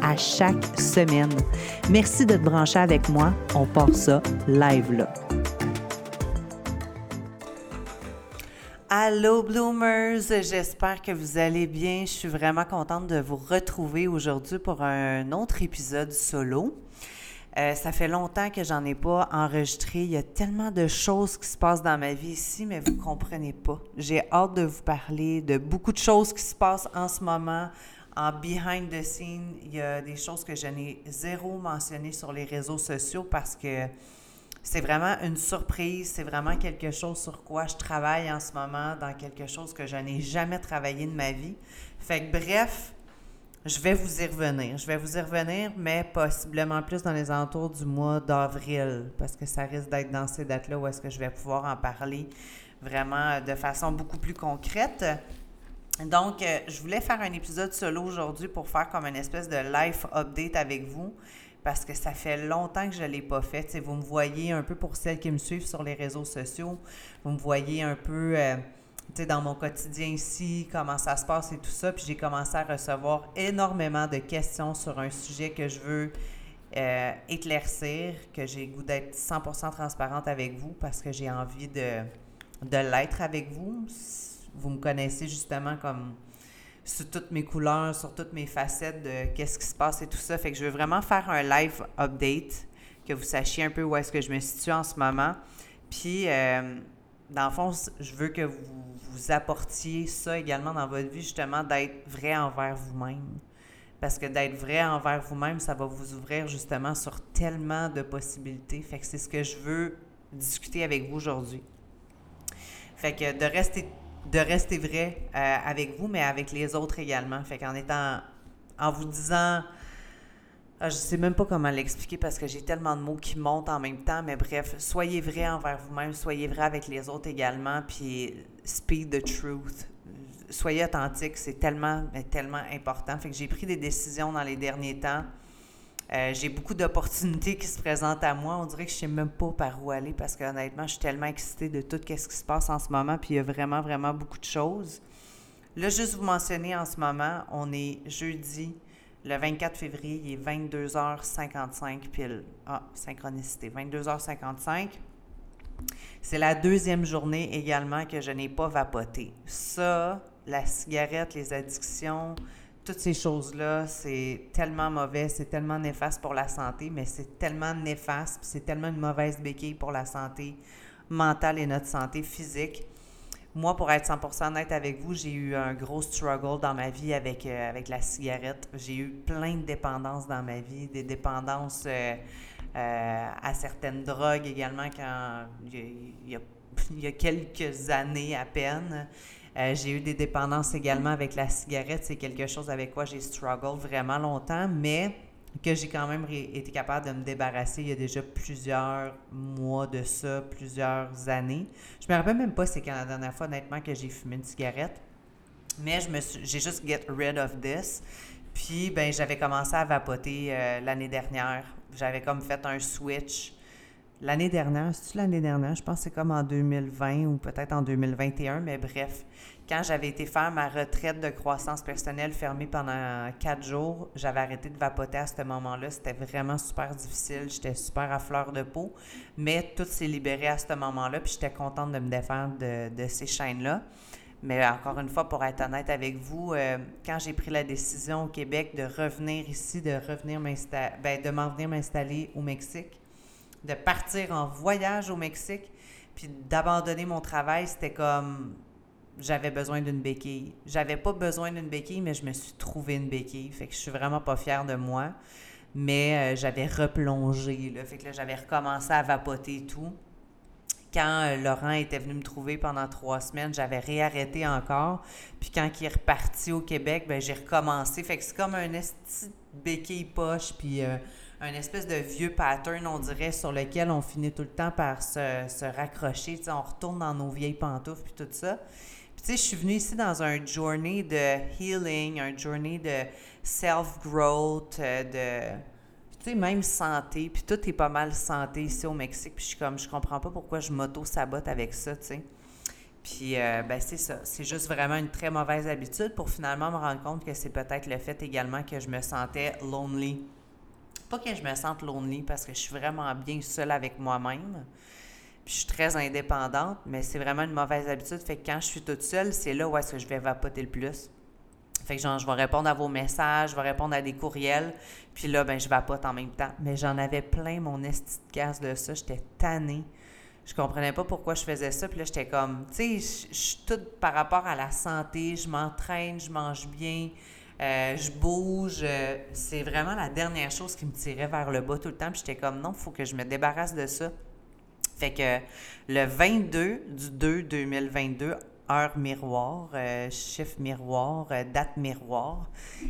à chaque semaine. Merci de te brancher avec moi. On part ça live là. Allô Bloomers, j'espère que vous allez bien. Je suis vraiment contente de vous retrouver aujourd'hui pour un autre épisode solo. Euh, ça fait longtemps que j'en ai pas enregistré. Il y a tellement de choses qui se passent dans ma vie ici, mais vous comprenez pas. J'ai hâte de vous parler de beaucoup de choses qui se passent en ce moment. En behind the scene, il y a des choses que je n'ai zéro mentionnées sur les réseaux sociaux parce que c'est vraiment une surprise. C'est vraiment quelque chose sur quoi je travaille en ce moment, dans quelque chose que je n'ai jamais travaillé de ma vie. Fait que bref, je vais vous y revenir. Je vais vous y revenir, mais possiblement plus dans les alentours du mois d'avril, parce que ça risque d'être dans ces dates-là où est-ce que je vais pouvoir en parler vraiment de façon beaucoup plus concrète. Donc, euh, je voulais faire un épisode solo aujourd'hui pour faire comme une espèce de life update avec vous, parce que ça fait longtemps que je ne l'ai pas fait. vous me voyez un peu pour celles qui me suivent sur les réseaux sociaux, vous me voyez un peu... Euh, dans mon quotidien ici, comment ça se passe et tout ça. Puis j'ai commencé à recevoir énormément de questions sur un sujet que je veux euh, éclaircir, que j'ai goût d'être 100% transparente avec vous parce que j'ai envie de, de l'être avec vous. Vous me connaissez justement comme sur toutes mes couleurs, sur toutes mes facettes de qu'est-ce qui se passe et tout ça. Fait que je veux vraiment faire un live update, que vous sachiez un peu où est-ce que je me situe en ce moment. Puis, euh, dans le fond, je veux que vous vous apportiez ça également dans votre vie, justement, d'être vrai envers vous-même. Parce que d'être vrai envers vous-même, ça va vous ouvrir justement sur tellement de possibilités. Fait que c'est ce que je veux discuter avec vous aujourd'hui. Fait que de rester, de rester vrai euh, avec vous, mais avec les autres également. Fait qu'en étant, en vous disant, ah, je sais même pas comment l'expliquer parce que j'ai tellement de mots qui montent en même temps, mais bref, soyez vrai envers vous-même, soyez vrai avec les autres également, puis speak the truth. Soyez authentique, c'est tellement, tellement important. Fait que j'ai pris des décisions dans les derniers temps. Euh, j'ai beaucoup d'opportunités qui se présentent à moi. On dirait que je sais même pas par où aller parce que honnêtement, je suis tellement excitée de tout ce qui se passe en ce moment, puis il y a vraiment, vraiment beaucoup de choses. Là, juste vous mentionner en ce moment, on est jeudi le 24 février, il est 22h55 pile. Ah, synchronicité, 22h55. C'est la deuxième journée également que je n'ai pas vapoté. Ça, la cigarette, les addictions, toutes ces choses-là, c'est tellement mauvais, c'est tellement néfaste pour la santé, mais c'est tellement néfaste, c'est tellement une mauvaise béquille pour la santé mentale et notre santé physique moi, pour être 100% honnête avec vous, j'ai eu un gros struggle dans ma vie avec, euh, avec la cigarette. J'ai eu plein de dépendances dans ma vie, des dépendances euh, euh, à certaines drogues également quand il y a quelques années à peine. J'ai eu des dépendances également avec la cigarette. C'est quelque chose avec quoi j'ai struggle vraiment longtemps, mais que j'ai quand même été capable de me débarrasser il y a déjà plusieurs mois de ça, plusieurs années. Je me rappelle même pas c'est quand la dernière fois, honnêtement, que j'ai fumé une cigarette. Mais j'ai juste get rid of this. Puis, ben, j'avais commencé à vapoter euh, l'année dernière. J'avais comme fait un switch. L'année dernière, c'est-tu l'année dernière? Je pense que c'est comme en 2020 ou peut-être en 2021, mais bref quand j'avais été faire ma retraite de croissance personnelle fermée pendant quatre jours, j'avais arrêté de vapoter à ce moment-là. C'était vraiment super difficile. J'étais super à fleur de peau. Mais tout s'est libéré à ce moment-là. Puis j'étais contente de me défendre de, ces chaînes-là. Mais encore une fois, pour être honnête avec vous, euh, quand j'ai pris la décision au Québec de revenir ici, de revenir m'installer, ben, de m'en venir m'installer au Mexique, de partir en voyage au Mexique, puis d'abandonner mon travail, c'était comme j'avais besoin d'une béquille. J'avais pas besoin d'une béquille, mais je me suis trouvé une béquille. Fait que je suis vraiment pas fière de moi. Mais euh, j'avais replongé, là. Fait que là, j'avais recommencé à vapoter tout. quand euh, Laurent était venu me trouver pendant trois semaines, j'avais réarrêté encore. Puis quand il est reparti au Québec, ben j'ai recommencé. Fait que c'est comme un petit béquille poche, puis euh, un espèce de vieux pattern, on dirait, sur lequel on finit tout le temps par se, se raccrocher. sais, on retourne dans nos vieilles pantoufles, puis tout ça. Puis tu sais, je suis venue ici dans un journey de healing, un journey de self-growth, euh, de tu sais, même santé, puis tout est pas mal santé ici au Mexique, puis je suis comme, je comprends pas pourquoi je m'auto-sabote avec ça, tu sais. Puis, euh, ben, c'est ça. C'est juste vraiment une très mauvaise habitude pour finalement me rendre compte que c'est peut-être le fait également que je me sentais lonely. Pas que je me sente lonely parce que je suis vraiment bien seule avec moi-même. Puis je suis très indépendante, mais c'est vraiment une mauvaise habitude. Fait que quand je suis toute seule, c'est là où est-ce que je vais vapoter le plus. Fait que genre, je vais répondre à vos messages, je vais répondre à des courriels, puis là, ben, je vapote en même temps. Mais j'en avais plein mon esti de casse de ça, j'étais tannée. Je comprenais pas pourquoi je faisais ça, puis là, j'étais comme, tu sais, je suis toute par rapport à la santé, je m'entraîne, je mange bien, euh, je bouge. Euh, c'est vraiment la dernière chose qui me tirait vers le bas tout le temps, puis j'étais comme, non, il faut que je me débarrasse de ça. Fait que le 22 du 2 2022, heure miroir, euh, chiffre miroir, date miroir.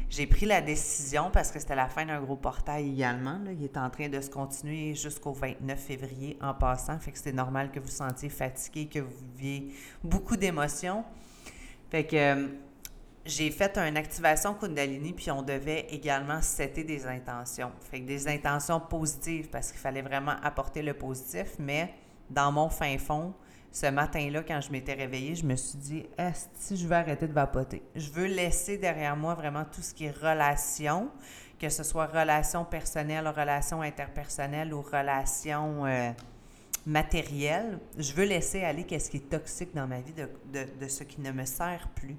J'ai pris la décision parce que c'était la fin d'un gros portail également. Il est en train de se continuer jusqu'au 29 février en passant. Fait que c'est normal que vous sentiez fatigué, que vous viviez beaucoup d'émotions. Fait que j'ai fait une activation Kundalini, puis on devait également setter des intentions. Fait que des intentions positives parce qu'il fallait vraiment apporter le positif, mais dans mon fin fond, ce matin-là, quand je m'étais réveillée, je me suis dit, si je vais arrêter de vapoter? Je veux laisser derrière moi vraiment tout ce qui est relation, que ce soit relation personnelle, relation interpersonnelle ou relation euh, matérielle. Je veux laisser aller qu'est-ce qui est toxique dans ma vie, de, de ce qui ne me sert plus.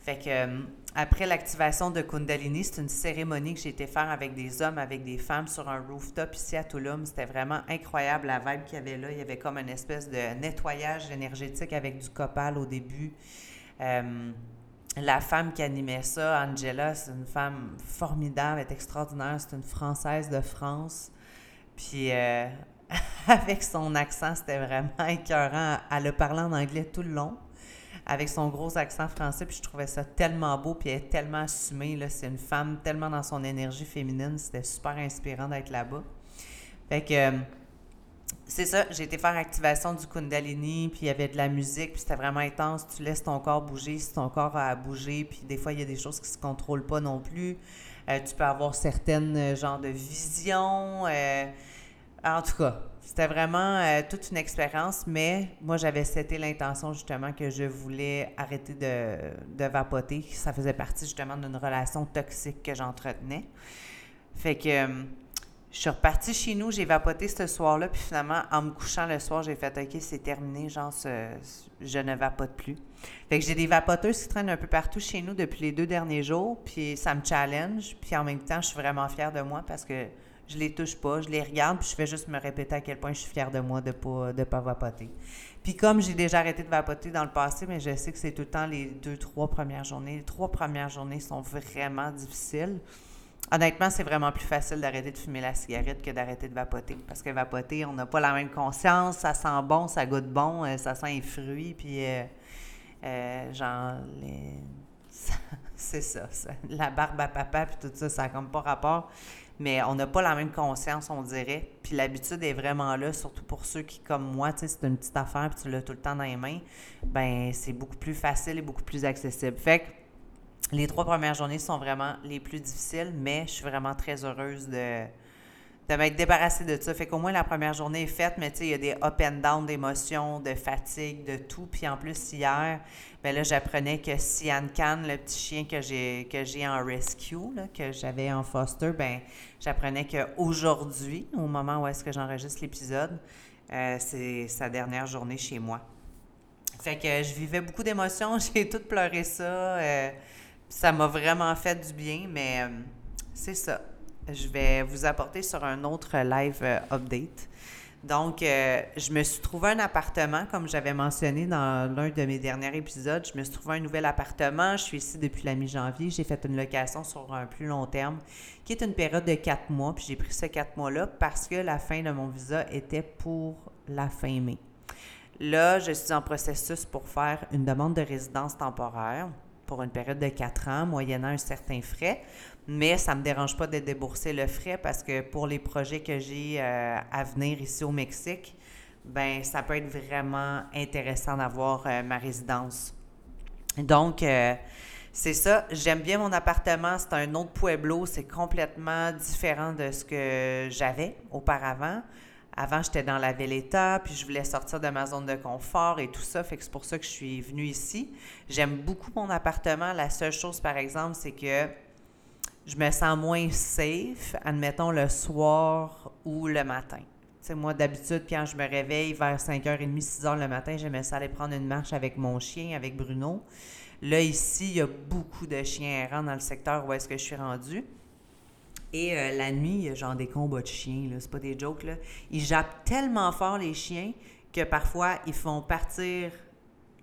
Fait que euh, après l'activation de Kundalini, c'est une cérémonie que j'ai été faire avec des hommes, avec des femmes sur un rooftop ici à Tulum. C'était vraiment incroyable la vibe qu'il y avait là. Il y avait comme une espèce de nettoyage énergétique avec du copal au début. Euh, la femme qui animait ça, Angela, c'est une femme formidable, est extraordinaire. C'est une Française de France. Puis euh, avec son accent, c'était vraiment écœurant. Elle a parlé en anglais tout le long avec son gros accent français, puis je trouvais ça tellement beau, puis elle est tellement assumée, c'est une femme tellement dans son énergie féminine, c'était super inspirant d'être là-bas. Fait que, euh, c'est ça, j'ai été faire activation du Kundalini, puis il y avait de la musique, puis c'était vraiment intense, tu laisses ton corps bouger si ton corps a à bouger, puis des fois, il y a des choses qui se contrôlent pas non plus. Euh, tu peux avoir certaines euh, genres de visions, en tout cas, c'était vraiment euh, toute une expérience, mais moi, j'avais c'était l'intention justement que je voulais arrêter de, vapoter. Ça faisait partie justement d'une relation toxique que j'entretenais. Fait que euh, je suis repartie chez nous, j'ai vapoté ce soir-là, puis finalement, en me couchant le soir, j'ai fait OK, c'est terminé, genre, je ne vapote plus. Fait que j'ai des vapoteuses qui traînent un peu partout chez nous depuis les deux derniers jours, puis ça me challenge, puis en même temps, je suis vraiment fière de moi parce que je les touche pas, je les regarde, puis je fais juste me répéter à quel point je suis fière de moi de pas, de pas vapoter. Puis comme j'ai déjà arrêté de vapoter dans le passé, mais je sais que c'est tout le temps les deux, trois premières journées. Les trois premières journées sont vraiment difficiles. Honnêtement, c'est vraiment plus facile d'arrêter de fumer la cigarette que d'arrêter de vapoter. Parce que vapoter, on n'a pas la même conscience, ça sent bon, ça goûte bon, euh, ça sent les fruits, puis euh, euh, genre, c'est ça, ça, la barbe à papa, puis tout ça, ça n'a comme pas rapport mais on n'a pas la même conscience, on dirait. Puis l'habitude est vraiment là, surtout pour ceux qui, comme moi, tu sais, c'est une petite affaire, puis tu l'as tout le temps dans les mains, ben c'est beaucoup plus facile et beaucoup plus accessible. Fait que les trois premières journées sont vraiment les plus difficiles, mais je suis vraiment très heureuse de, de m'être débarrassée de ça. Fait qu'au moins la première journée est faite, mais tu sais, il y a des up and down d'émotions, de fatigue, de tout. Puis en plus, hier, ben là, j'apprenais que Sian Khan, le petit chien que j'ai que j'ai en rescue, que j'avais en foster, ben j'apprenais qu'aujourd'hui, au moment où est-ce que j'enregistre l'épisode, euh, c'est sa dernière journée chez moi. Fait que je vivais beaucoup d'émotions, j'ai tout pleuré ça. Euh, ça m'a vraiment fait du bien, mais euh, c'est ça je vais vous apporter sur un autre live euh, update. Donc, euh, je me suis trouvé un appartement, comme j'avais mentionné dans l'un de mes derniers épisodes. Je me suis trouvé un nouvel appartement. Je suis ici depuis la mi-janvier. J'ai fait une location sur un plus long terme, qui est une période de quatre mois. Puis j'ai pris ces quatre mois-là parce que la fin de mon visa était pour la fin mai. Là, je suis en processus pour faire une demande de résidence temporaire pour une période de quatre ans, moyennant un certain frais. Mais ça ne me dérange pas de débourser le frais parce que pour les projets que j'ai euh, à venir ici au Mexique, ben ça peut être vraiment intéressant d'avoir euh, ma résidence. Donc, euh, c'est ça. J'aime bien mon appartement. C'est un autre pueblo. C'est complètement différent de ce que j'avais auparavant. Avant, j'étais dans la Véleta, puis je voulais sortir de ma zone de confort et tout ça. Fait que c'est pour ça que je suis venue ici. J'aime beaucoup mon appartement. La seule chose, par exemple, c'est que je me sens moins safe, admettons, le soir ou le matin. Moi, d'habitude, quand je me réveille vers 5h30, 6h le matin, j'aimais ça aller prendre une marche avec mon chien, avec Bruno. Là, ici, il y a beaucoup de chiens errants dans le secteur où est-ce que je suis rendue. Et euh, la nuit, il y a genre des combats de chiens, là. C'est pas des jokes. Ils jappent tellement fort, les chiens, que parfois, ils font partir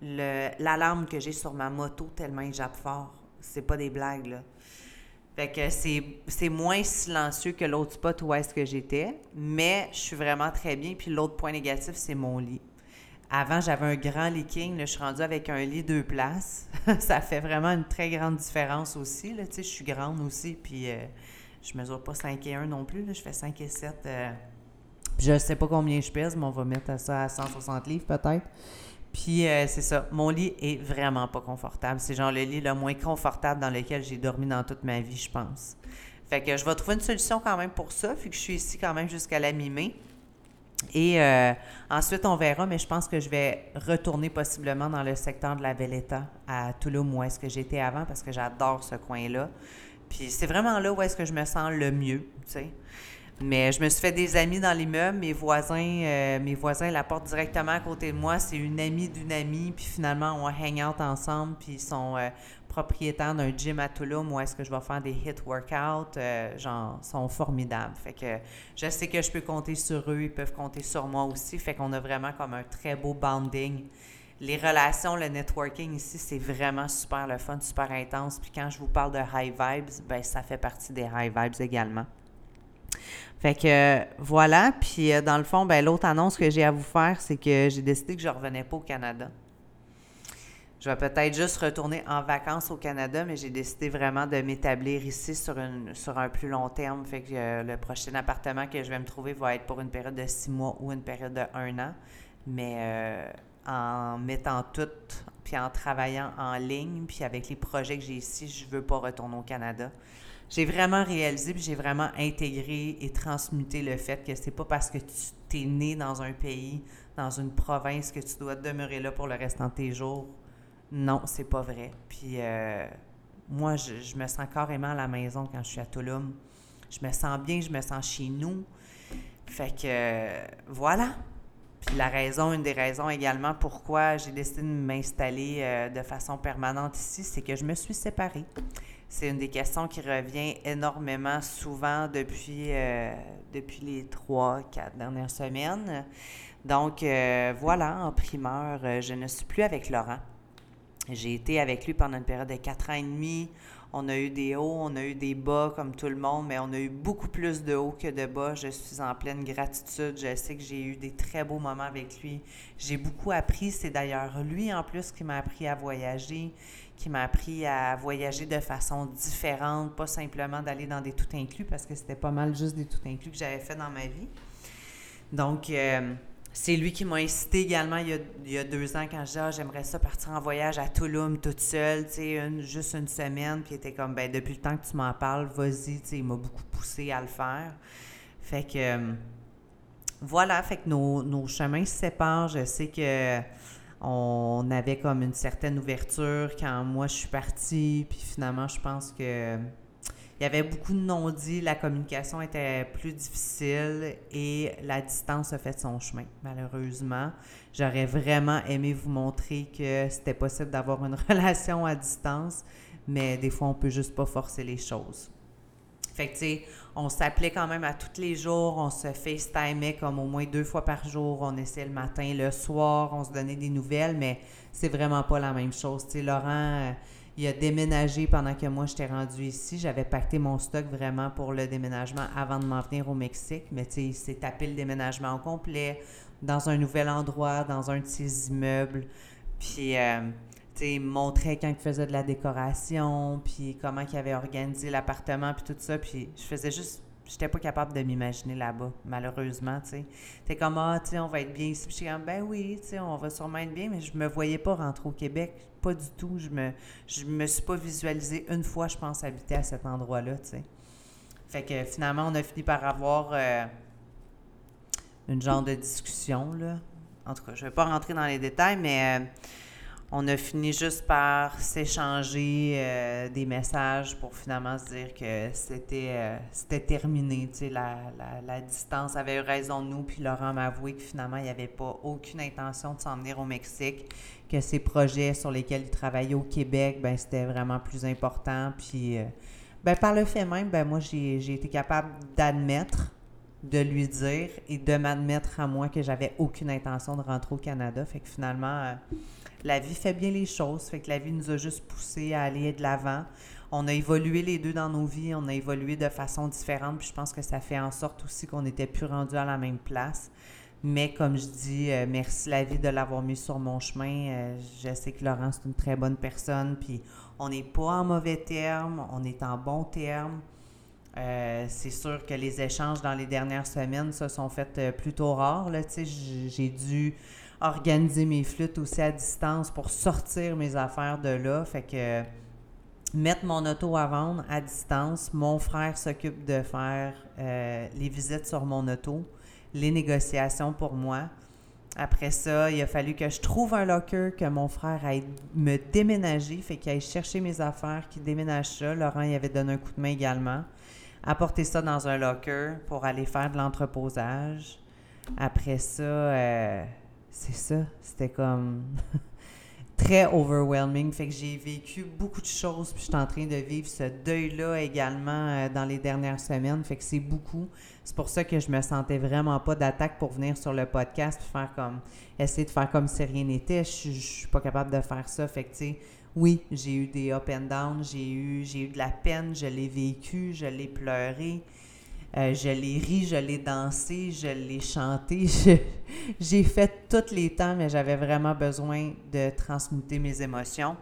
l'alarme que j'ai sur ma moto tellement ils jappent fort. C'est pas des blagues, là. Fait que c'est moins silencieux que l'autre spot où est-ce que j'étais, mais je suis vraiment très bien. Puis l'autre point négatif, c'est mon lit. Avant, j'avais un grand lit king. Là, je suis rendue avec un lit deux places. ça fait vraiment une très grande différence aussi. Là. Tu sais, je suis grande aussi, puis euh, je mesure pas 5 et 1 non plus. Là. Je fais 5 et 7. Euh... Je sais pas combien je pèse, mais on va mettre ça à 160 livres peut-être. Puis euh, c'est ça, mon lit est vraiment pas confortable. C'est genre le lit le moins confortable dans lequel j'ai dormi dans toute ma vie, je pense. Fait que je vais trouver une solution quand même pour ça, vu que je suis ici quand même jusqu'à la mi-mai. Et euh, ensuite, on verra, mais je pense que je vais retourner possiblement dans le secteur de la Valletta à Toulouse, où est-ce que j'étais avant, parce que j'adore ce coin-là. Puis c'est vraiment là où est-ce que je me sens le mieux, tu sais. Mais je me suis fait des amis dans l'immeuble. Mes voisins, euh, mes voisins la portent directement à côté de moi. C'est une amie d'une amie. Puis finalement, on hang out ensemble. Puis ils sont euh, propriétaires d'un gym à Toulouse où est-ce que je vais faire des hit workouts. Euh, genre, sont formidables. Fait que je sais que je peux compter sur eux. Ils peuvent compter sur moi aussi. Fait qu'on a vraiment comme un très beau bonding. Les relations, le networking ici, c'est vraiment super le fun, super intense. Puis quand je vous parle de high vibes, ben ça fait partie des high vibes également. Fait que voilà. Puis euh, dans le fond, ben, l'autre annonce que j'ai à vous faire, c'est que j'ai décidé que je ne revenais pas au Canada. Je vais peut-être juste retourner en vacances au Canada, mais j'ai décidé vraiment de m'établir ici sur, un plus long terme. Fait que euh, le prochain appartement que je vais me trouver va être pour une période de six mois ou une période de un an. Mais euh, en mettant tout, puis en travaillant en ligne, puis avec les projets que j'ai ici, je ne veux pas retourner au Canada j'ai vraiment réalisé, puis j'ai vraiment intégré et transmuté le fait que c'est pas parce que tu es né dans un pays, dans une province, que tu dois demeurer là pour le restant de tes jours. Non, c'est pas vrai. Puis euh, moi, je, me sens carrément à la maison quand je suis à Toulouse. Je me sens bien, je me sens chez nous. Fait que voilà. Puis la raison, une des raisons également pourquoi j'ai décidé de m'installer euh, de façon permanente ici, c'est que je me suis séparée. C'est une des questions qui revient énormément souvent depuis, euh, les trois, quatre dernières semaines. Donc, euh, voilà, en primeur, euh, je ne suis plus avec Laurent. J'ai été avec lui pendant une période de quatre ans et demi. On a eu des hauts, on a eu des bas comme tout le monde, mais on a eu beaucoup plus de hauts que de bas. Je suis en pleine gratitude. Je sais que j'ai eu des très beaux moments avec lui. J'ai beaucoup appris. C'est d'ailleurs lui en plus qui m'a appris à voyager qui m'a appris à voyager de façon différente, pas simplement d'aller dans des tout inclus, parce que c'était pas mal juste des tout inclus que j'avais fait dans ma vie. Donc, euh, c'est lui qui m'a incité également il y, a, deux ans quand je disais ah, j'aimerais ça partir en voyage à Toulouse toute seule, tu sais, juste une semaine. Puis il était comme ben depuis le temps que tu m'en parles, vas-y, tu sais, il m'a beaucoup poussé à le faire. Fait que euh, voilà, fait que nos, nos chemins se séparent. Je sais que on avait comme une certaine ouverture quand moi je suis partie, puis finalement je pense que il y avait beaucoup de non-dits, la communication était plus difficile et la distance a fait son chemin, malheureusement. J'aurais vraiment aimé vous montrer que c'était possible d'avoir une relation à distance, mais des fois on peut juste pas forcer les choses. Fait que, on s'appelait quand même à tous les jours, on se FaceTimait comme au moins deux fois par jour, on essayait le matin, le soir, on se donnait des nouvelles, mais c'est vraiment pas la même chose. Tu sais, Laurent, euh, il a déménagé pendant que moi j'étais rendue ici. J'avais pacté mon stock vraiment pour le déménagement avant de m'en venir au Mexique. Mais tu sais, il s'est tapé le déménagement complet dans un nouvel endroit, dans un de ses immeubles. Puis, euh, tu sais, montrait quand il faisait de la décoration, puis comment il avait organisé l'appartement, puis tout ça. Puis je faisais juste j'étais pas capable de m'imaginer là-bas, malheureusement, tu sais. T'es comme, ah, tu sais, on va être bien ici. Puis j'étais comme, ben oui, tu sais, on va sûrement être bien, mais je me voyais pas rentrer au Québec, pas du tout. Je me, je me suis pas visualisée une fois, je pense, habiter à cet endroit-là, tu sais. Fait que finalement, on a fini par avoir euh, une genre de discussion, là. En tout cas, je vais pas rentrer dans les détails, mais... Euh, on a fini juste par s'échanger euh, des messages pour finalement se dire que c'était euh, terminé. La, distance avait eu raison de nous, puis Laurent m'a avoué que finalement, il n'y avait pas aucune intention de s'en venir au Mexique, que ses projets sur lesquels il travaillait au Québec, ben c'était vraiment plus important. Puis, euh, ben, par le fait même, ben moi, j'ai été capable d'admettre de lui dire et de m'admettre à moi que j'avais aucune intention de rentrer au Canada. Fait que finalement, la vie fait bien les choses, fait que la vie nous a juste poussé à aller de l'avant. On a évolué les deux dans nos vies, on a évolué de façon différente, puis je pense que ça fait en sorte aussi qu'on n'était plus rendu à la même place. Mais comme je dis, euh, merci la vie de l'avoir mis sur mon chemin. Euh, je sais que Laurent, c'est une très bonne personne, puis on n'est pas en mauvais termes, on est en bon termes. Euh, c'est sûr que les échanges dans les dernières semaines se sont faits plutôt rares. J'ai dû organiser mes flûtes aussi à distance pour sortir mes affaires de là. Fait que mettre mon auto à vendre à distance. Mon frère s'occupe de faire euh, les visites sur mon auto, les négociations pour moi. Après ça, il a fallu que je trouve un locker, que mon frère aille me déménager, fait qu'il aille chercher mes affaires, qu'il déménage ça. Laurent y avait donné un coup de main également. Apporter ça dans un locker pour aller faire de l'entreposage. Après ça, euh, c'est ça. C'était comme très overwhelming. Fait que j'ai vécu beaucoup de choses, puis je suis en train de vivre ce deuil-là également euh, dans les dernières semaines. Fait que c'est beaucoup. C'est pour ça que je me sentais vraiment pas d'attaque pour venir sur le podcast, puis faire comme, essayer de faire comme si rien n'était. Je, je suis pas capable de faire ça. Fait que, tu sais, oui, j'ai eu des up and down, j'ai eu, j'ai eu de la peine, je l'ai vécu, je l'ai pleuré. Euh, je l'ai ri, je l'ai dansé, je l'ai chanté. J'ai fait tous les temps, mais j'avais vraiment besoin de transmuter mes émotions.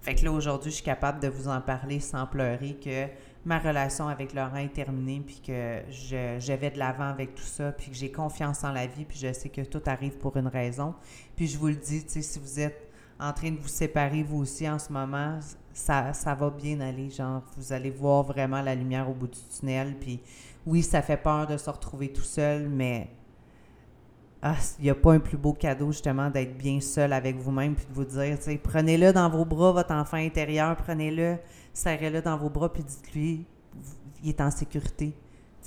Fait que là, aujourd'hui, je suis capable de vous en parler sans pleurer que ma relation avec Laurent est terminée, puis que je, vais de l'avant avec tout ça, puis que j'ai confiance en la vie, puis je sais que tout arrive pour une raison. Puis je vous le dis, si vous êtes en train de vous séparer, vous aussi, en ce moment, ça, ça va bien aller. Genre, vous allez voir vraiment la lumière au bout du tunnel, puis oui, ça fait peur de se retrouver tout seul, mais ah, il n'y a pas un plus beau cadeau, justement, d'être bien seul avec vous-même puis de vous dire, prenez-le dans vos bras, votre enfant intérieur, prenez-le, serrez-le dans vos bras puis dites-lui, il est en sécurité.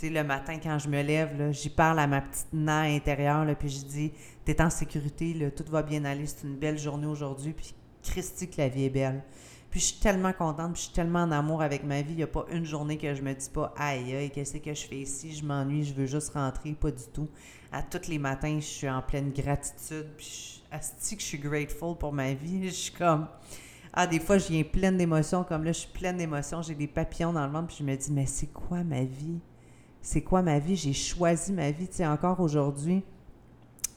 Le matin, quand je me lève, j'y parle à ma petite na intérieure, puis je dis, t'es en sécurité, tout va bien aller, c'est une belle journée aujourd'hui, puis Christy, que la vie est belle. Puis je suis tellement contente, puis je suis tellement en amour avec ma vie. Il n'y a pas une journée que je me dis pas aïe aïe, qu'est-ce que je fais ici, je m'ennuie, je veux juste rentrer, pas du tout. À tous les matins, je suis en pleine gratitude, puis je, suis grateful pour ma vie. Je suis comme ah, des fois, je viens pleine d'émotions, comme là, je suis pleine d'émotions, j'ai des papillons dans le ventre, puis je me dis, mais c'est quoi ma vie? C'est quoi ma vie? J'ai choisi ma vie. Tu sais, encore aujourd'hui,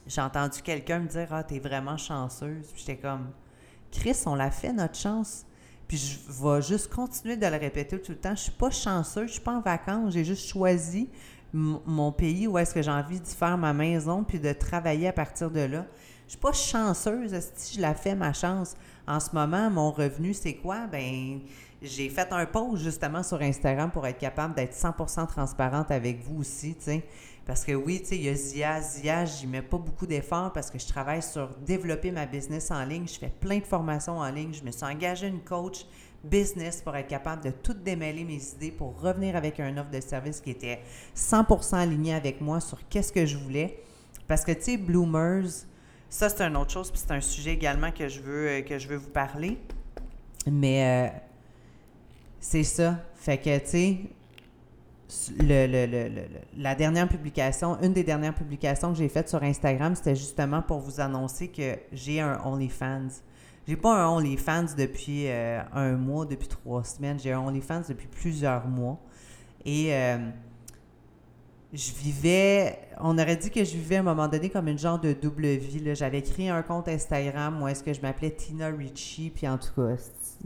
j'ai entendu quelqu'un me dire, ah, t'es vraiment chanceuse. Puis j'étais comme, Chris, on l'a fait, notre chance. Puis je vais juste continuer de le répéter tout le temps. Je suis pas chanceuse, je suis pas en vacances, j'ai juste choisi mon pays où est-ce que j'ai envie de faire ma maison puis de travailler à partir de là. Je suis pas chanceuse, si je la fais ma chance. En ce moment, mon revenu, c'est quoi? Ben, j'ai fait un post justement sur Instagram pour être capable d'être 100% transparente avec vous aussi, tu sais. Parce que oui, tu sais, il y a Zia. Zia, j'y mets pas beaucoup d'efforts parce que je travaille sur développer ma business en ligne. Je fais plein de formations en ligne. Je me suis engagée une coach business pour être capable de tout démêler mes idées pour revenir avec un offre de service qui était 100% aligné avec moi sur qu'est-ce que je voulais. Parce que, tu sais, Bloomers, ça, c'est une autre chose, puis c'est un sujet également que je veux, euh, que je veux vous parler. Mais euh, c'est ça. Fait que, tu sais, la dernière publication, une des dernières publications que j'ai faites sur Instagram, c'était justement pour vous annoncer que j'ai un OnlyFans. j'ai pas un OnlyFans depuis euh, un mois, depuis trois semaines. J'ai un OnlyFans depuis plusieurs mois. Et euh, je vivais, on aurait dit que je vivais à un moment donné comme une genre de double vie. J'avais créé un compte Instagram où est-ce que je m'appelais Tina Richie, puis en tout cas,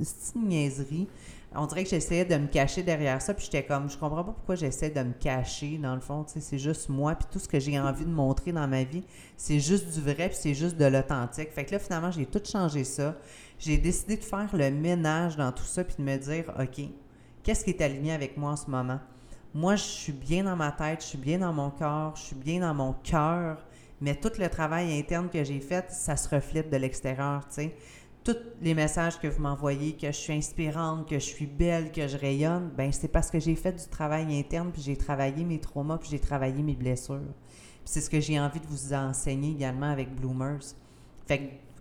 c'est une niaiserie. On dirait que j'essayais de me cacher derrière ça, puis j'étais comme, je comprends pas pourquoi j'essaie de me cacher, dans le fond, tu sais, c'est juste moi, puis tout ce que j'ai envie de montrer dans ma vie, c'est juste du vrai, puis c'est juste de l'authentique. Fait que là, finalement, j'ai tout changé ça. J'ai décidé de faire le ménage dans tout ça, puis de me dire, OK, qu'est-ce qui est aligné avec moi en ce moment? Moi, je suis bien dans ma tête, je suis bien dans mon corps, je suis bien dans mon cœur, mais tout le travail interne que j'ai fait, ça se reflète de l'extérieur, tu sais tous les messages que vous m'envoyez, que je suis inspirante, que je suis belle, que je rayonne, ben c'est parce que j'ai fait du travail interne, puis j'ai travaillé mes traumas, puis j'ai travaillé mes blessures. c'est ce que j'ai envie de vous enseigner également avec Bloomers.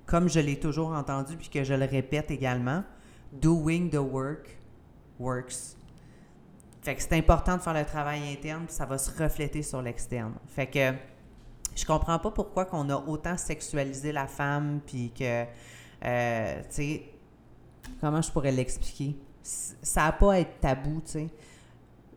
Comme je l'ai toujours entendu, puis que je le répète également, doing the work works. Fait que c'est important de faire le travail interne, puis ça va se refléter sur l'externe. Fait que je comprends pas pourquoi qu'on a autant sexualisé la femme, puis que euh, tu sais, comment je pourrais l'expliquer? Ça n'a pas à être tabou, tu sais.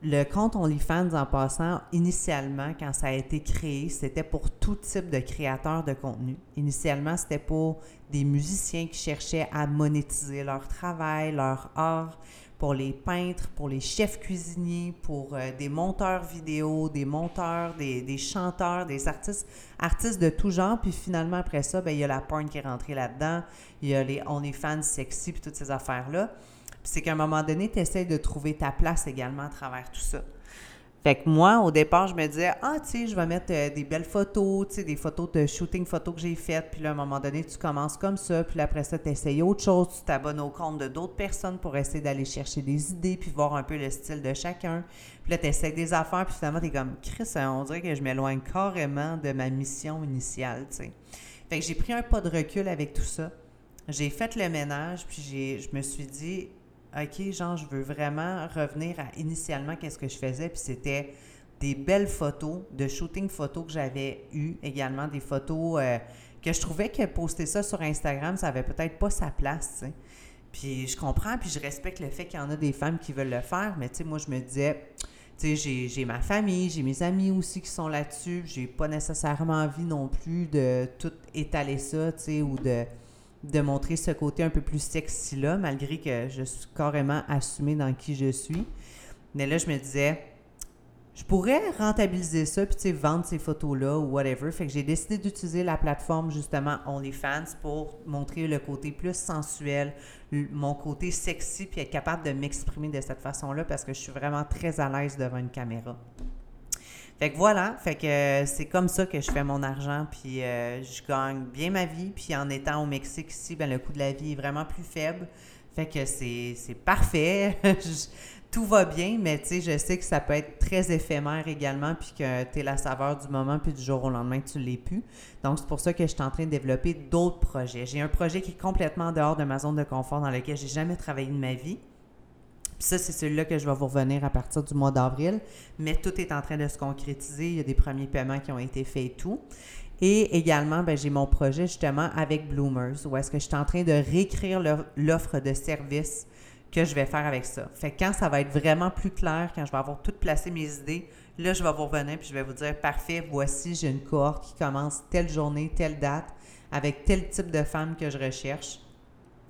Le compte OnlyFans, en passant, initialement, quand ça a été créé, c'était pour tout type de créateurs de contenu. Initialement, c'était pour des musiciens qui cherchaient à monétiser leur travail, leur art pour les peintres, pour les chefs cuisiniers, pour euh, des monteurs vidéo, des monteurs, des, chanteurs, des artistes, artistes de tout genre. Puis finalement, après ça, ben, il y a la porn qui est rentrée là-dedans, il y a les OnlyFans sexy, puis toutes ces affaires-là. Puis c'est qu'à un moment donné, tu essaies de trouver ta place également à travers tout ça. Fait que moi, au départ, je me disais, ah, tu sais, je vais mettre euh, des belles photos, tu sais, des photos de shooting photos que j'ai faites. Puis là, à un moment donné, tu commences comme ça. Puis là, après ça, tu essayes autre chose. Tu t'abonnes au compte de d'autres personnes pour essayer d'aller chercher des idées, puis voir un peu le style de chacun. Puis là, tu essaies des affaires, puis finalement, tu es comme, Chris, on dirait que je m'éloigne carrément de ma mission initiale, tu sais. Fait que j'ai pris un pas de recul avec tout ça. J'ai fait le ménage, puis je me suis dit, OK, genre, je veux vraiment revenir à initialement qu'est-ce que je faisais, puis c'était des belles photos, de shooting photos que j'avais eues, également des photos euh, que je trouvais que poster ça sur Instagram, ça avait peut-être pas sa place, Puis je comprends, puis je respecte le fait qu'il y en a des femmes qui veulent le faire, mais tu sais, moi, je me disais, tu sais, j'ai ma famille, j'ai mes amis aussi qui sont là-dessus, j'ai pas nécessairement envie non plus de tout étaler ça, tu sais, ou de de montrer ce côté un peu plus sexy-là, malgré que je suis carrément assumée dans qui je suis. Mais là, je me disais, je pourrais rentabiliser ça, puis vendre ces photos-là ou whatever. Fait que j'ai décidé d'utiliser la plateforme, justement, OnlyFans pour montrer le côté plus sensuel, mon côté sexy, puis être capable de m'exprimer de cette façon-là parce que je suis vraiment très à l'aise devant une caméra. Fait que voilà, fait que euh, c'est comme ça que je fais mon argent, puis euh, je gagne bien ma vie, puis en étant au Mexique ici, ben, le coût de la vie est vraiment plus faible. Fait que c'est parfait, tout va bien, mais tu je sais que ça peut être très éphémère également, puis que tu es la saveur du moment, puis du jour au lendemain, tu l'es plus. Donc, c'est pour ça que je suis en train de développer d'autres projets. J'ai un projet qui est complètement dehors de ma zone de confort dans lequel j'ai jamais travaillé de ma vie. Ça, c'est celui-là que je vais vous revenir à partir du mois d'avril. Mais tout est en train de se concrétiser. Il y a des premiers paiements qui ont été faits et tout. Et également, ben, j'ai mon projet justement avec Bloomers, où est-ce que je suis en train de réécrire l'offre de service que je vais faire avec ça. Fait que quand ça va être vraiment plus clair, quand je vais avoir tout placé mes idées, là, je vais vous revenir puis je vais vous dire, parfait, voici, j'ai une cohorte qui commence telle journée, telle date, avec tel type de femme que je recherche.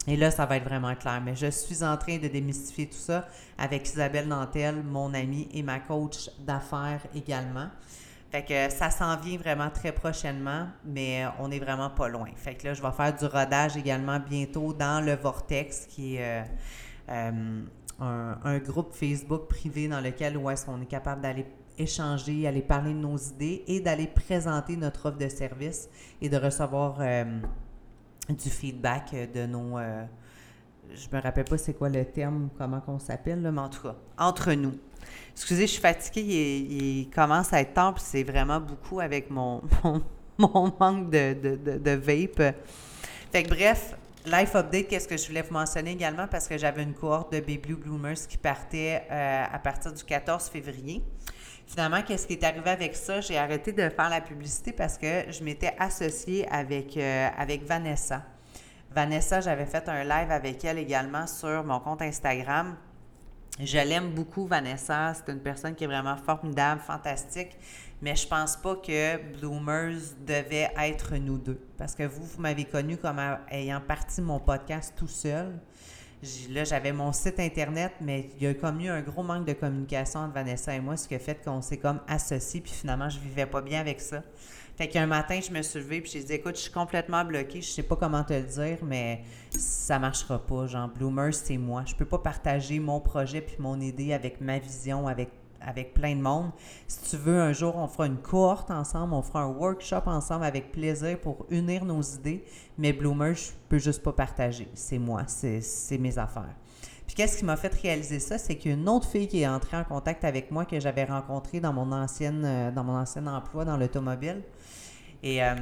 Et là, ça va être vraiment clair. Mais je suis en train de démystifier tout ça avec Isabelle Nantel, mon amie et ma coach d'affaires également. Fait que ça s'en vient vraiment très prochainement, mais on est vraiment pas loin. Fait que là, je vais faire du rodage également bientôt dans le Vortex, qui est euh, euh, un, groupe Facebook privé dans lequel où est-ce qu'on est capable d'aller échanger, aller parler de nos idées et d'aller présenter notre offre de service et de recevoir euh, du feedback de nos. Euh, je me rappelle pas c'est quoi le terme, comment qu'on s'appelle, mais en tout cas, entre nous. Excusez, je suis fatiguée, il, commence à être temps, puis c'est vraiment beaucoup avec mon, mon, manque de, de, de, vape. Fait que bref, Life Update, qu'est-ce que je voulais vous mentionner également parce que j'avais une cohorte de Baby Blue Bloomers qui partait euh, à partir du 14 février. Finalement, qu'est-ce qui est arrivé avec ça? J'ai arrêté de faire la publicité parce que je m'étais associée avec, euh, avec Vanessa. Vanessa, j'avais fait un live avec elle également sur mon compte Instagram. Je l'aime beaucoup, Vanessa. C'est une personne qui est vraiment formidable, fantastique. Mais je pense pas que Bloomers devait être nous deux. Parce que vous, vous m'avez connu comme ayant parti mon podcast tout seul. Là, j'avais mon site Internet, mais il y a comme eu un gros manque de communication entre Vanessa et moi, ce qui a fait qu'on s'est comme associés, puis finalement, je vivais pas bien avec ça. Fait qu'un matin, je me suis levée, puis j'ai dit, écoute, je suis complètement bloquée, je sais pas comment te le dire, mais ça marchera pas. Genre, Bloomers, c'est moi. Je peux pas partager mon projet puis mon idée avec ma vision, avec avec plein de monde. Si tu veux, un jour, on fera une cohorte ensemble, on fera un workshop ensemble avec plaisir pour unir nos idées. Mais Bloomer, je peux juste pas partager. C'est moi, c'est mes affaires. Puis qu'est-ce qui m'a fait réaliser ça, c'est qu'une autre fille qui est entrée en contact avec moi que j'avais rencontrée dans mon ancienne euh, dans mon ancien emploi dans l'automobile. Et euh,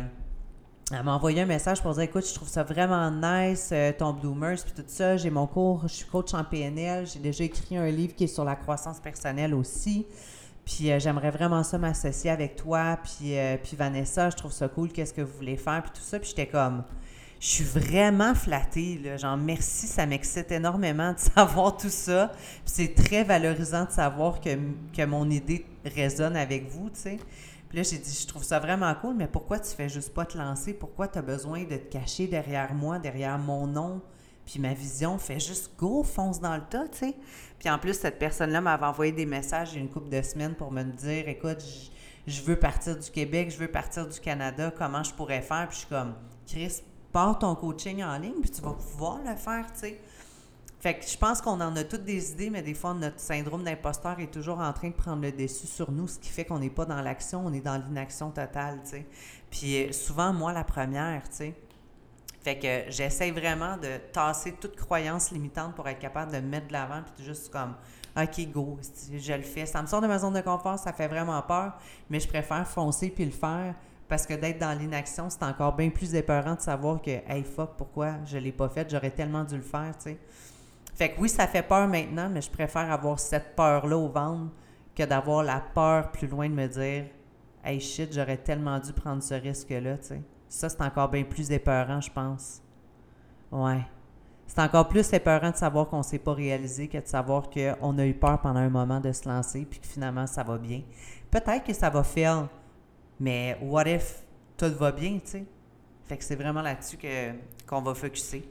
elle m'a envoyé un message pour dire écoute, je trouve ça vraiment nice, euh, ton Bloomers, puis tout ça. J'ai mon cours, je suis coach en PNL. J'ai déjà écrit un livre qui est sur la croissance personnelle aussi. Puis euh, j'aimerais vraiment ça m'associer avec toi, puis, euh, puis Vanessa, je trouve ça cool, qu'est-ce que vous voulez faire, puis tout ça. Puis j'étais comme, je suis vraiment flattée, là. Genre, merci, ça m'excite énormément de savoir tout ça. Puis c'est très valorisant de savoir que, que mon idée résonne avec vous, tu sais. Là, j'ai dit, je trouve ça vraiment cool, mais pourquoi tu fais juste pas te lancer? Pourquoi tu as besoin de te cacher derrière moi, derrière mon nom? Puis ma vision fait juste go, fonce dans le tas, tu sais. Puis en plus, cette personne-là m'avait envoyé des messages il y a une couple de semaines pour me dire, écoute, je, veux partir du Québec, je veux partir du Canada, comment je pourrais faire? Puis je suis comme, Chris, pars ton coaching en ligne, puis tu vas pouvoir le faire, tu sais. Fait que je pense qu'on en a toutes des idées, mais des fois, notre syndrome d'imposteur est toujours en train de prendre le dessus sur nous, ce qui fait qu'on n'est pas dans l'action, on est dans l'inaction totale, tu sais. Puis euh, souvent, moi, la première, tu sais. Fait que j'essaie vraiment de tasser toute croyance limitante pour être capable de mettre de l'avant, puis juste comme, OK, go, je le fais. Ça me sort de ma zone de confort, ça fait vraiment peur, mais je préfère foncer puis le faire parce que d'être dans l'inaction, c'est encore bien plus épeurant de savoir que, hey, fuck, pourquoi je l'ai pas fait, j'aurais tellement dû le faire, tu sais. Fait que oui, ça fait peur maintenant, mais je préfère avoir cette peur-là au ventre que d'avoir la peur plus loin de me dire Hey shit, j'aurais tellement dû prendre ce risque-là, tu sais. Ça, c'est encore bien plus épeurant, je pense. Ouais. C'est encore plus épeurant de savoir qu'on ne s'est pas réalisé que de savoir qu'on a eu peur pendant un moment de se lancer puis que finalement ça va bien. Peut-être que ça va faire, mais what if tout va bien, tu sais? Fait que c'est vraiment là-dessus qu'on va focuser.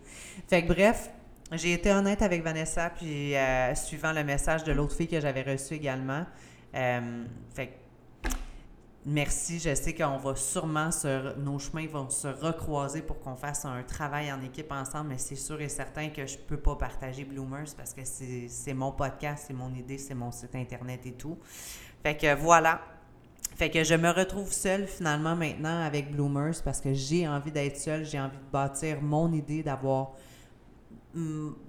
Fait que bref, j'ai été honnête avec Vanessa, puis euh, suivant le message de l'autre fille que j'avais reçu également. Euh, fait merci. Je sais qu'on va sûrement se, nos chemins vont se recroiser pour qu'on fasse un travail en équipe ensemble, mais c'est sûr et certain que je peux pas partager Bloomers parce que c'est mon podcast, c'est mon idée, c'est mon site internet et tout. Fait que voilà. Fait que je me retrouve seule finalement maintenant avec Bloomers parce que j'ai envie d'être seule, j'ai envie de bâtir mon idée, d'avoir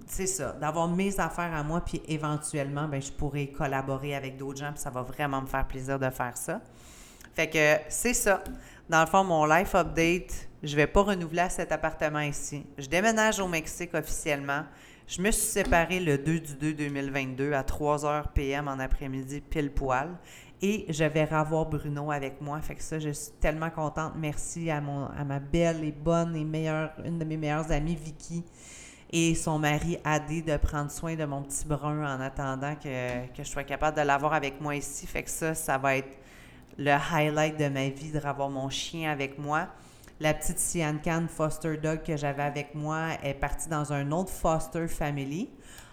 c'est ça, d'avoir mes affaires à moi, puis éventuellement, ben, je pourrais collaborer avec d'autres gens, puis ça va vraiment me faire plaisir de faire ça. Fait que c'est ça. Dans le fond, mon life update, je vais pas renouveler cet appartement ici. Je déménage au Mexique officiellement. Je me suis séparée le 2 du 2 2022 à 3 h PM en après-midi, pile poil. Et je vais revoir Bruno avec moi. Fait que ça, je suis tellement contente. Merci à, à ma belle et bonne et meilleure, une de mes meilleures amies, Vicky, et son mari Adé de prendre soin de mon petit brun en attendant que, que je sois capable de l'avoir avec moi ici. Fait que ça, ça va être le highlight de ma vie de avoir mon chien avec moi. La petite Sian Can Foster Dog que j'avais avec moi est partie dans un autre Foster Family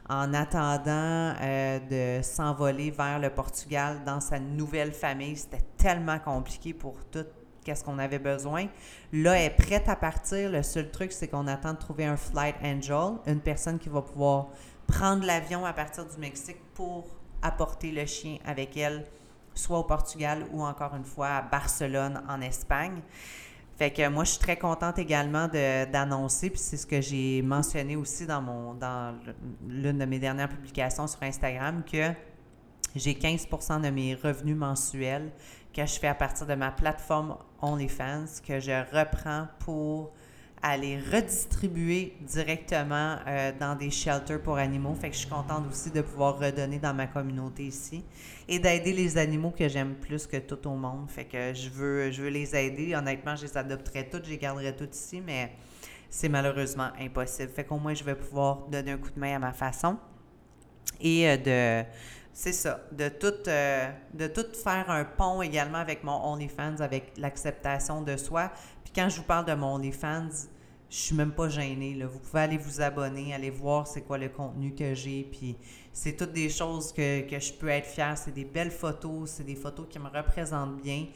en attendant euh, de s'envoler vers le Portugal dans sa nouvelle famille. C'était tellement compliqué pour tout qu'est-ce qu'on avait besoin. Là, elle est prête à partir. Le seul truc, c'est qu'on attend de trouver un flight angel, une personne qui va pouvoir prendre l'avion à partir du Mexique pour apporter le chien avec elle, soit au Portugal ou encore une fois à Barcelone, en Espagne. Fait que moi, je suis très contente également d'annoncer, puis c'est ce que j'ai mentionné aussi dans mon dans l'une de mes dernières publications sur Instagram, que j'ai 15% de mes revenus mensuels que je fais à partir de ma plateforme OnlyFans, que je reprends pour aller redistribuer directement euh, dans des shelters pour animaux. Fait que je suis contente aussi de pouvoir redonner dans ma communauté ici et d'aider les animaux que j'aime plus que tout au monde. Fait que je veux, je veux les aider. Honnêtement, je les adopterai toutes, je les garderai toutes ici, mais c'est malheureusement impossible. Fait qu'au moins, je vais pouvoir donner un coup de main à ma façon. Et euh, de. C'est ça, de tout, euh, de tout faire un pont également avec mon OnlyFans, avec l'acceptation de soi. Puis quand je vous parle de mon OnlyFans, je suis même pas gênée. Là. Vous pouvez aller vous abonner, aller voir c'est quoi le contenu que j'ai. Puis c'est toutes des choses que, que je peux être fière. C'est des belles photos, c'est des photos qui me représentent bien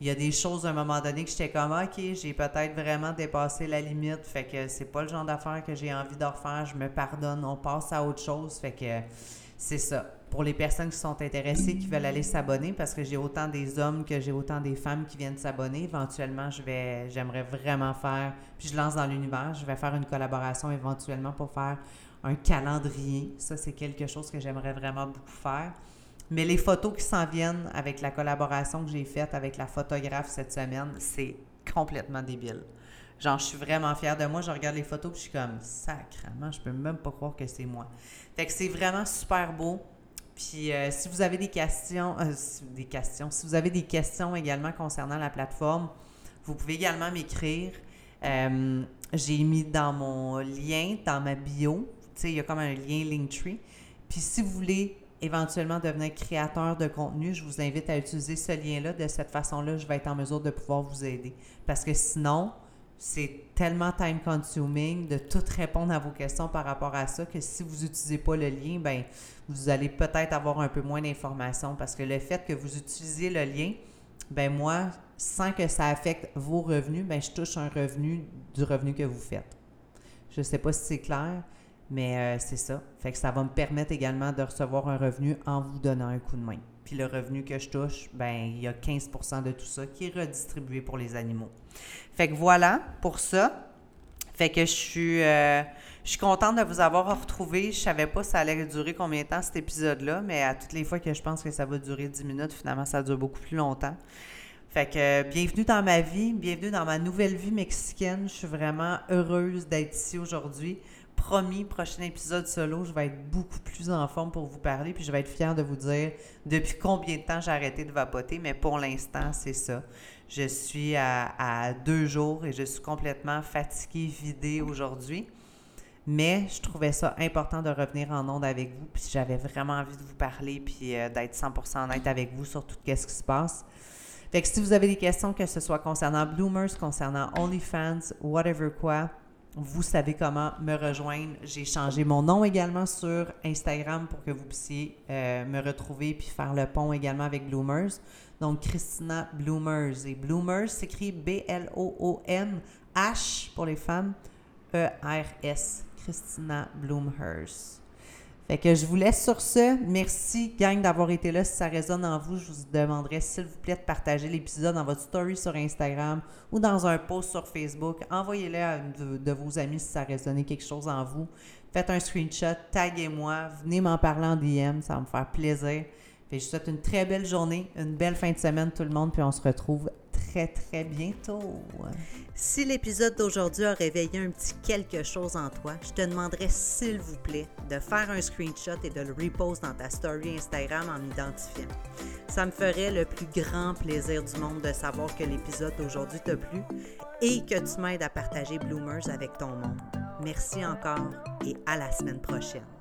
il y a des choses à un moment donné que j'étais comme OK, j'ai peut-être vraiment dépassé la limite, fait que c'est pas le genre d'affaires que j'ai envie de refaire, je me pardonne, on passe à autre chose, fait que c'est ça. Pour les personnes qui sont intéressées, qui veulent aller s'abonner, parce que j'ai autant des hommes que j'ai autant des femmes qui viennent s'abonner, éventuellement, je vais, j'aimerais vraiment faire, puis je lance dans l'univers, je vais faire une collaboration éventuellement pour faire un calendrier. Ça, c'est quelque chose que j'aimerais vraiment beaucoup faire. Mais les photos qui s'en viennent avec la collaboration que j'ai faite avec la photographe cette semaine, c'est complètement débile. Genre, je suis vraiment fière de moi. Je regarde les photos et je suis comme, sacrément, je peux même pas croire que c'est moi. Fait que c'est vraiment super beau. Puis euh, si vous avez des questions, euh, des questions, si vous avez des questions également concernant la plateforme, vous pouvez également m'écrire. Euh, j'ai mis dans mon lien, dans ma bio, il y a comme un lien Linktree. Puis si vous voulez éventuellement devenir créateur de contenu, je vous invite à utiliser ce lien-là. De cette façon-là, je vais être en mesure de pouvoir vous aider. Parce que sinon, c'est tellement time consuming de tout répondre à vos questions par rapport à ça que si vous n'utilisez pas le lien, ben vous allez peut-être avoir un peu moins d'informations parce que le fait que vous utilisiez le lien, ben moi, sans que ça affecte vos revenus, ben je touche un revenu du revenu que vous faites. Je ne sais pas si c'est clair, mais euh, c'est ça. Fait que ça va me permettre également de recevoir un revenu en vous donnant un coup de main. Puis le revenu que je touche, ben il y a 15 de tout ça qui est redistribué pour les animaux. Fait que voilà pour ça. Fait que je suis, euh, je suis contente de vous avoir retrouvé. Je savais pas ça allait durer combien de temps cet épisode-là, mais à toutes les fois que je pense que ça va durer 10 minutes, finalement, ça dure beaucoup plus longtemps. Fait que bienvenue dans ma vie, bienvenue dans ma nouvelle vie mexicaine. Je suis vraiment heureuse d'être ici aujourd'hui promis, prochain épisode solo, je vais être beaucoup plus en forme pour vous parler, puis je vais être fière de vous dire depuis combien de temps j'ai arrêté de vapoter, mais pour l'instant, c'est ça. Je suis à, deux jours et je suis complètement fatiguée, vidée aujourd'hui. Mais je trouvais ça important de revenir en onde avec vous, puis j'avais vraiment envie de vous parler, puis euh, d'être 100% honnête avec vous sur tout ce qui se passe. Fait que si vous avez des questions, que ce soit concernant Bloomers, concernant OnlyFans, whatever quoi, vous savez comment me rejoindre. J'ai changé mon nom également sur Instagram pour que vous puissiez euh, me retrouver puis faire le pont également avec Bloomers. Donc, Christina Bloomers. Et Bloomers s'écrit B-L-O-O-M-H pour les femmes, E-R-S. Christina Bloomers. Fait que je vous laisse sur ce. Merci, gang, d'avoir été là. Si ça résonne en vous, je vous demanderai, s'il vous plaît, de partager l'épisode dans votre story sur Instagram ou dans un post sur Facebook. Envoyez-le à de, de, vos amis si ça résonnait quelque chose en vous. Faites un screenshot, taguez-moi, venez m'en parler en DM, ça va me faire plaisir. Fait que je vous souhaite une très belle journée, une belle fin de semaine tout le monde, puis on se retrouve très très bientôt. Si l'épisode d'aujourd'hui a réveillé un petit quelque chose en toi, je te demanderais s'il vous plaît de faire un screenshot et de le repost dans ta story Instagram en m'identifiant. Ça me ferait le plus grand plaisir du monde de savoir que l'épisode d'aujourd'hui t'a plu et que tu m'aides à partager Bloomers avec ton monde. Merci encore et à la semaine prochaine.